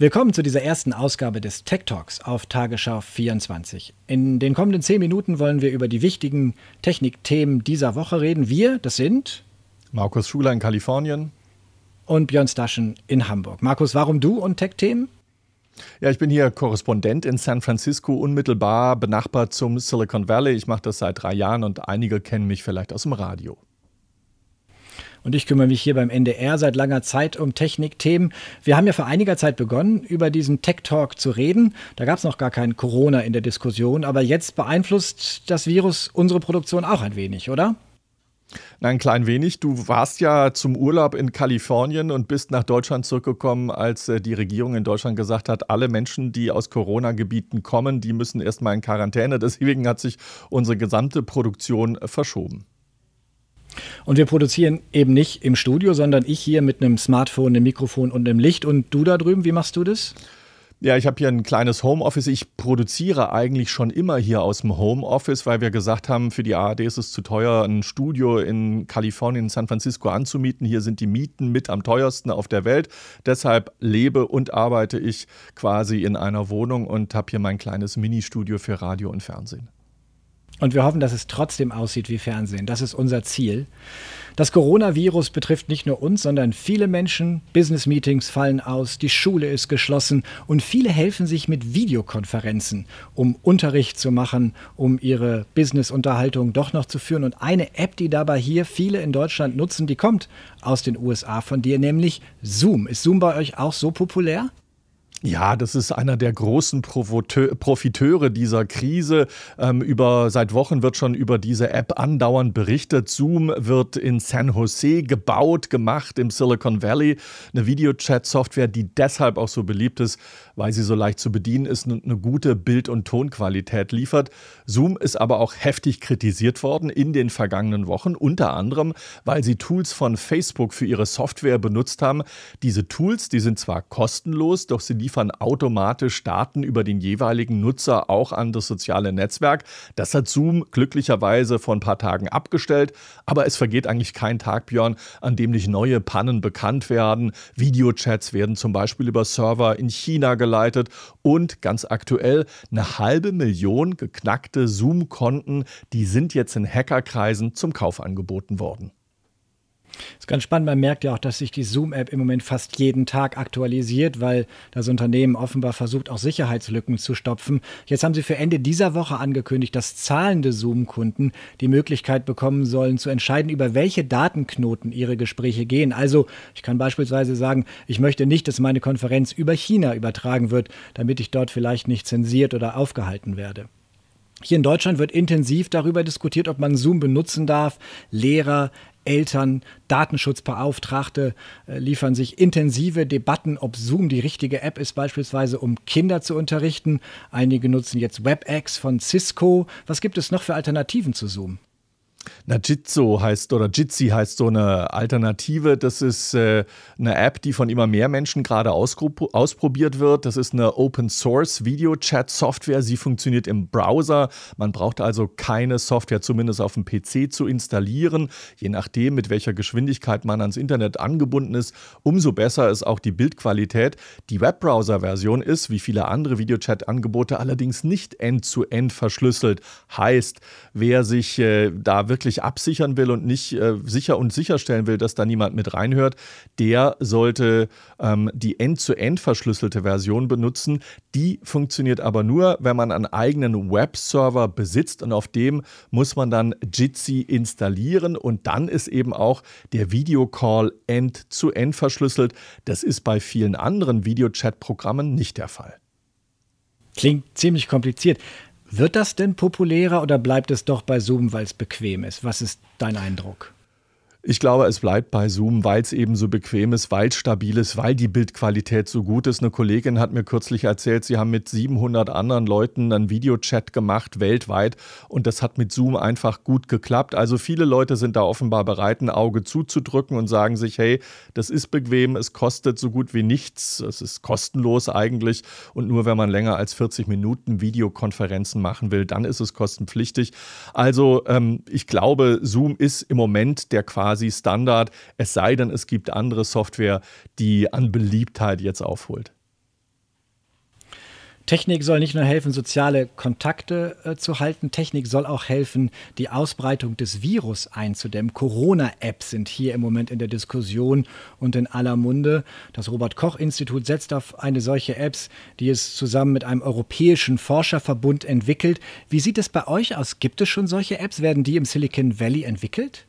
Willkommen zu dieser ersten Ausgabe des Tech Talks auf Tagesschau 24. In den kommenden zehn Minuten wollen wir über die wichtigen Technikthemen dieser Woche reden. Wir, das sind Markus Schuler in Kalifornien und Björn Staschen in Hamburg. Markus, warum du und Tech-Themen? Ja, ich bin hier Korrespondent in San Francisco, unmittelbar benachbart zum Silicon Valley. Ich mache das seit drei Jahren und einige kennen mich vielleicht aus dem Radio. Und ich kümmere mich hier beim NDR seit langer Zeit um Technikthemen. Wir haben ja vor einiger Zeit begonnen, über diesen Tech Talk zu reden. Da gab es noch gar kein Corona in der Diskussion, aber jetzt beeinflusst das Virus unsere Produktion auch ein wenig, oder? Nein, ein klein wenig. Du warst ja zum Urlaub in Kalifornien und bist nach Deutschland zurückgekommen, als äh, die Regierung in Deutschland gesagt hat, alle Menschen, die aus Corona-Gebieten kommen, die müssen erstmal in Quarantäne. Deswegen hat sich unsere gesamte Produktion äh, verschoben. Und wir produzieren eben nicht im Studio, sondern ich hier mit einem Smartphone, einem Mikrofon und einem Licht. Und du da drüben, wie machst du das? Ja, ich habe hier ein kleines Homeoffice. Ich produziere eigentlich schon immer hier aus dem Homeoffice, weil wir gesagt haben, für die ARD ist es zu teuer, ein Studio in Kalifornien, in San Francisco anzumieten. Hier sind die Mieten mit am teuersten auf der Welt. Deshalb lebe und arbeite ich quasi in einer Wohnung und habe hier mein kleines Ministudio für Radio und Fernsehen. Und wir hoffen, dass es trotzdem aussieht wie Fernsehen. Das ist unser Ziel. Das Coronavirus betrifft nicht nur uns, sondern viele Menschen. Business-Meetings fallen aus, die Schule ist geschlossen und viele helfen sich mit Videokonferenzen, um Unterricht zu machen, um ihre Business-Unterhaltung doch noch zu führen. Und eine App, die dabei hier viele in Deutschland nutzen, die kommt aus den USA von dir, nämlich Zoom. Ist Zoom bei euch auch so populär? Ja, das ist einer der großen Profiteure dieser Krise. Ähm, über, seit Wochen wird schon über diese App andauernd berichtet. Zoom wird in San Jose gebaut, gemacht im Silicon Valley. Eine Videochat-Software, die deshalb auch so beliebt ist, weil sie so leicht zu bedienen ist und eine gute Bild- und Tonqualität liefert. Zoom ist aber auch heftig kritisiert worden in den vergangenen Wochen, unter anderem, weil sie Tools von Facebook für ihre Software benutzt haben. Diese Tools, die sind zwar kostenlos, doch sie liefern automatisch Daten über den jeweiligen Nutzer auch an das soziale Netzwerk. Das hat Zoom glücklicherweise vor ein paar Tagen abgestellt, aber es vergeht eigentlich kein Tag, Björn, an dem nicht neue Pannen bekannt werden. Videochats werden zum Beispiel über Server in China geleitet und ganz aktuell eine halbe Million geknackte Zoom-Konten, die sind jetzt in Hackerkreisen zum Kauf angeboten worden. Das ist ganz spannend. Man merkt ja auch, dass sich die Zoom-App im Moment fast jeden Tag aktualisiert, weil das Unternehmen offenbar versucht, auch Sicherheitslücken zu stopfen. Jetzt haben sie für Ende dieser Woche angekündigt, dass zahlende Zoom-Kunden die Möglichkeit bekommen sollen, zu entscheiden, über welche Datenknoten ihre Gespräche gehen. Also, ich kann beispielsweise sagen, ich möchte nicht, dass meine Konferenz über China übertragen wird, damit ich dort vielleicht nicht zensiert oder aufgehalten werde. Hier in Deutschland wird intensiv darüber diskutiert, ob man Zoom benutzen darf. Lehrer, Eltern, Datenschutzbeauftragte äh, liefern sich intensive Debatten, ob Zoom die richtige App ist, beispielsweise um Kinder zu unterrichten. Einige nutzen jetzt WebEx von Cisco. Was gibt es noch für Alternativen zu Zoom? Na, Jitso heißt oder Jitsi heißt so eine Alternative. Das ist äh, eine App, die von immer mehr Menschen gerade ausprobiert wird. Das ist eine Open Source Video Chat Software. Sie funktioniert im Browser. Man braucht also keine Software zumindest auf dem PC zu installieren. Je nachdem, mit welcher Geschwindigkeit man ans Internet angebunden ist, umso besser ist auch die Bildqualität. Die Webbrowser-Version ist, wie viele andere Videochat-Angebote, allerdings nicht end-zu-end -end verschlüsselt. Heißt, wer sich äh, da wirklich wirklich absichern will und nicht äh, sicher und sicherstellen will, dass da niemand mit reinhört, der sollte ähm, die end-zu-end verschlüsselte Version benutzen. Die funktioniert aber nur, wenn man einen eigenen Webserver besitzt und auf dem muss man dann Jitsi installieren und dann ist eben auch der Videocall end-zu-end verschlüsselt. Das ist bei vielen anderen Videochat-Programmen nicht der Fall. Klingt ziemlich kompliziert. Wird das denn populärer oder bleibt es doch bei Zoom, weil es bequem ist? Was ist dein Eindruck? Ich glaube, es bleibt bei Zoom, weil es eben so bequem ist, weil es stabil ist, weil die Bildqualität so gut ist. Eine Kollegin hat mir kürzlich erzählt, sie haben mit 700 anderen Leuten einen Videochat gemacht, weltweit. Und das hat mit Zoom einfach gut geklappt. Also viele Leute sind da offenbar bereit, ein Auge zuzudrücken und sagen sich, hey, das ist bequem, es kostet so gut wie nichts, es ist kostenlos eigentlich. Und nur wenn man länger als 40 Minuten Videokonferenzen machen will, dann ist es kostenpflichtig. Also ähm, ich glaube, Zoom ist im Moment der quasi quasi Standard, es sei denn, es gibt andere Software, die an Beliebtheit jetzt aufholt. Technik soll nicht nur helfen, soziale Kontakte äh, zu halten, Technik soll auch helfen, die Ausbreitung des Virus einzudämmen. Corona-Apps sind hier im Moment in der Diskussion und in aller Munde. Das Robert Koch-Institut setzt auf eine solche Apps, die es zusammen mit einem europäischen Forscherverbund entwickelt. Wie sieht es bei euch aus? Gibt es schon solche Apps? Werden die im Silicon Valley entwickelt?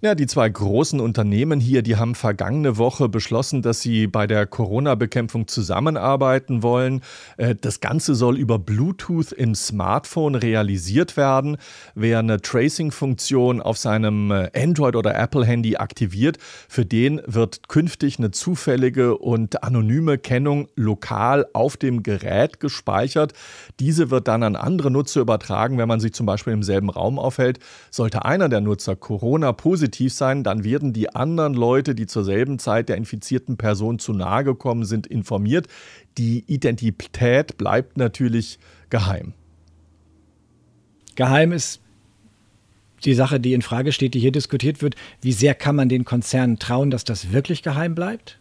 Ja, die zwei großen Unternehmen hier, die haben vergangene Woche beschlossen, dass sie bei der Corona-Bekämpfung zusammenarbeiten wollen. Äh, das Ganze soll über Bluetooth im Smartphone realisiert werden. Wer eine Tracing-Funktion auf seinem äh, Android- oder Apple-Handy aktiviert, für den wird künftig eine zufällige und anonyme Kennung lokal auf dem Gerät gespeichert. Diese wird dann an andere Nutzer übertragen, wenn man sich zum Beispiel im selben Raum aufhält. Sollte einer der Nutzer Corona positiv sein, dann werden die anderen Leute, die zur selben Zeit der infizierten Person zu nahe gekommen sind, informiert. Die Identität bleibt natürlich geheim. Geheim ist die Sache, die in Frage steht, die hier diskutiert wird. Wie sehr kann man den Konzernen trauen, dass das wirklich geheim bleibt?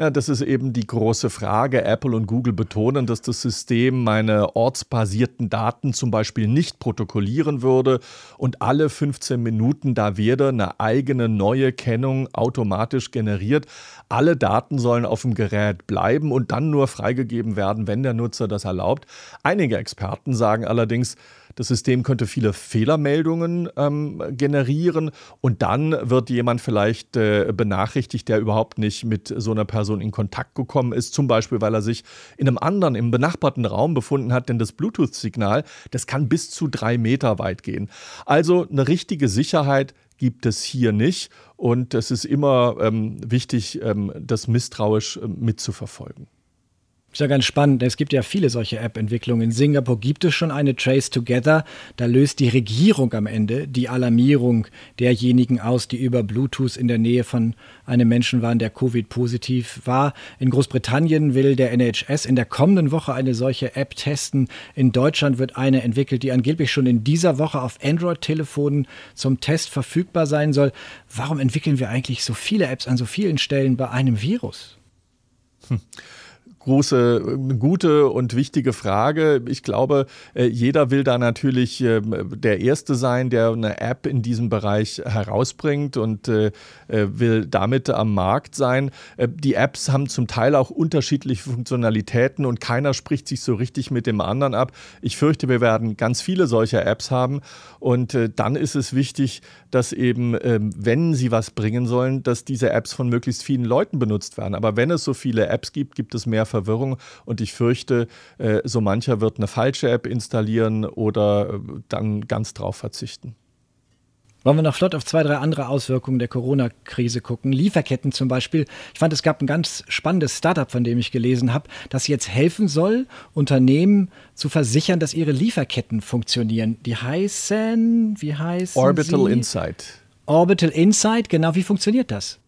Ja, das ist eben die große Frage. Apple und Google betonen, dass das System meine ortsbasierten Daten zum Beispiel nicht protokollieren würde und alle 15 Minuten da werde eine eigene neue Kennung automatisch generiert. Alle Daten sollen auf dem Gerät bleiben und dann nur freigegeben werden, wenn der Nutzer das erlaubt. Einige Experten sagen allerdings, das System könnte viele Fehlermeldungen ähm, generieren und dann wird jemand vielleicht äh, benachrichtigt, der überhaupt nicht mit so einer Person in Kontakt gekommen ist, zum Beispiel weil er sich in einem anderen, im benachbarten Raum befunden hat, denn das Bluetooth-Signal, das kann bis zu drei Meter weit gehen. Also eine richtige Sicherheit gibt es hier nicht und es ist immer ähm, wichtig, ähm, das misstrauisch äh, mitzuverfolgen. Ist ja ganz spannend. Es gibt ja viele solche App-Entwicklungen. In Singapur gibt es schon eine Trace Together. Da löst die Regierung am Ende die Alarmierung derjenigen aus, die über Bluetooth in der Nähe von einem Menschen waren, der Covid-positiv war. In Großbritannien will der NHS in der kommenden Woche eine solche App testen. In Deutschland wird eine entwickelt, die angeblich schon in dieser Woche auf Android-Telefonen zum Test verfügbar sein soll. Warum entwickeln wir eigentlich so viele Apps an so vielen Stellen bei einem Virus? Hm große, gute und wichtige Frage. Ich glaube, äh, jeder will da natürlich ähm, der Erste sein, der eine App in diesem Bereich herausbringt und äh, äh, will damit am Markt sein. Die Apps haben zum Teil auch unterschiedliche Funktionalitäten und keiner spricht sich so richtig mit dem anderen ab. Ich fürchte, wir werden ganz viele solcher Apps haben und dann ist es wichtig, dass eben, ähm, wenn sie was bringen sollen, dass diese Apps von möglichst vielen Leuten benutzt werden. Aber wenn es so viele Apps gibt, gibt es mehr Verwirrung und ich fürchte, äh, so mancher wird eine falsche App installieren oder äh, dann ganz drauf verzichten. Wollen wir noch flott auf zwei, drei andere Auswirkungen der Corona-Krise gucken? Lieferketten zum Beispiel. Ich fand, es gab ein ganz spannendes Startup, von dem ich gelesen habe, das jetzt helfen soll, Unternehmen zu versichern, dass ihre Lieferketten funktionieren. Die heißen, wie heißen Orbital sie? Insight. Orbital Insight, genau. Wie funktioniert das?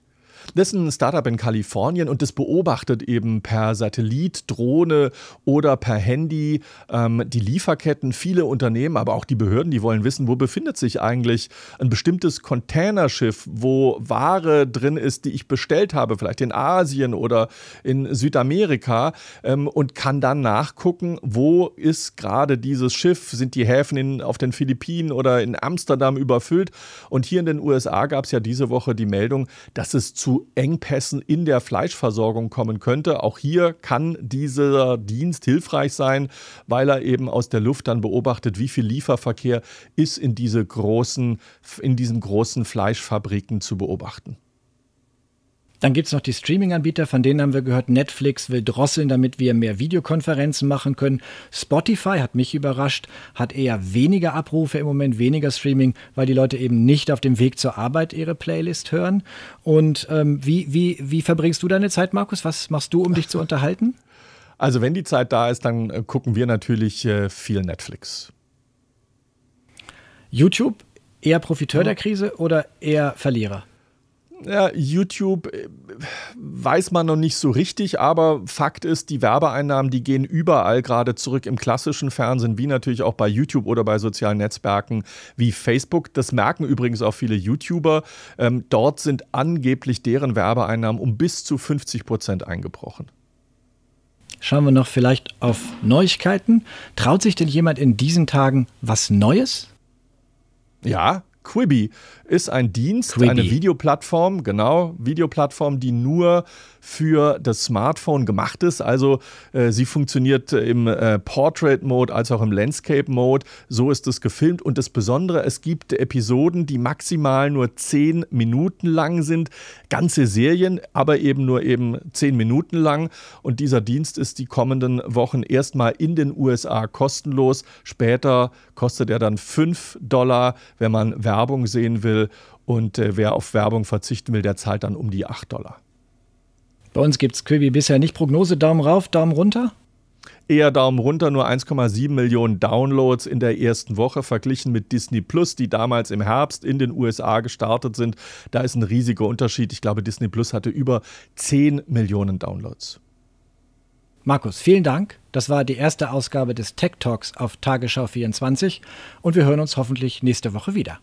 Das ist ein Startup in Kalifornien und das beobachtet eben per Satellit, Drohne oder per Handy ähm, die Lieferketten. Viele Unternehmen, aber auch die Behörden, die wollen wissen, wo befindet sich eigentlich ein bestimmtes Containerschiff, wo Ware drin ist, die ich bestellt habe, vielleicht in Asien oder in Südamerika ähm, und kann dann nachgucken, wo ist gerade dieses Schiff, sind die Häfen in, auf den Philippinen oder in Amsterdam überfüllt. Und hier in den USA gab es ja diese Woche die Meldung, dass es zu Engpässen in der Fleischversorgung kommen könnte. Auch hier kann dieser Dienst hilfreich sein, weil er eben aus der Luft dann beobachtet, wie viel Lieferverkehr ist in, diese großen, in diesen großen Fleischfabriken zu beobachten. Dann gibt es noch die Streaming-Anbieter, von denen haben wir gehört, Netflix will drosseln, damit wir mehr Videokonferenzen machen können. Spotify hat mich überrascht, hat eher weniger Abrufe im Moment, weniger Streaming, weil die Leute eben nicht auf dem Weg zur Arbeit ihre Playlist hören. Und ähm, wie, wie, wie verbringst du deine Zeit, Markus? Was machst du, um dich zu unterhalten? Also wenn die Zeit da ist, dann äh, gucken wir natürlich äh, viel Netflix. YouTube, eher Profiteur ja. der Krise oder eher Verlierer? Ja, YouTube äh, weiß man noch nicht so richtig, aber Fakt ist, die Werbeeinnahmen, die gehen überall gerade zurück im klassischen Fernsehen, wie natürlich auch bei YouTube oder bei sozialen Netzwerken wie Facebook. Das merken übrigens auch viele YouTuber. Ähm, dort sind angeblich deren Werbeeinnahmen um bis zu 50 Prozent eingebrochen. schauen wir noch vielleicht auf Neuigkeiten. Traut sich denn jemand in diesen Tagen was Neues? Ja, Quibi ist ein Dienst, Quibi. eine Videoplattform, genau, Videoplattform, die nur für das Smartphone gemacht ist. Also äh, sie funktioniert im äh, Portrait-Mode als auch im Landscape-Mode. So ist es gefilmt. Und das Besondere, es gibt Episoden, die maximal nur zehn Minuten lang sind. Ganze Serien, aber eben nur eben zehn Minuten lang. Und dieser Dienst ist die kommenden Wochen erstmal in den USA kostenlos. Später kostet er dann 5 Dollar, wenn man Werbung sehen will. Und äh, wer auf Werbung verzichten will, der zahlt dann um die 8 Dollar. Bei uns gibt es Quibi bisher nicht Prognose. Daumen rauf, Daumen runter? Eher Daumen runter, nur 1,7 Millionen Downloads in der ersten Woche verglichen mit Disney Plus, die damals im Herbst in den USA gestartet sind. Da ist ein riesiger Unterschied. Ich glaube, Disney Plus hatte über 10 Millionen Downloads. Markus, vielen Dank. Das war die erste Ausgabe des Tech Talks auf Tagesschau 24 und wir hören uns hoffentlich nächste Woche wieder.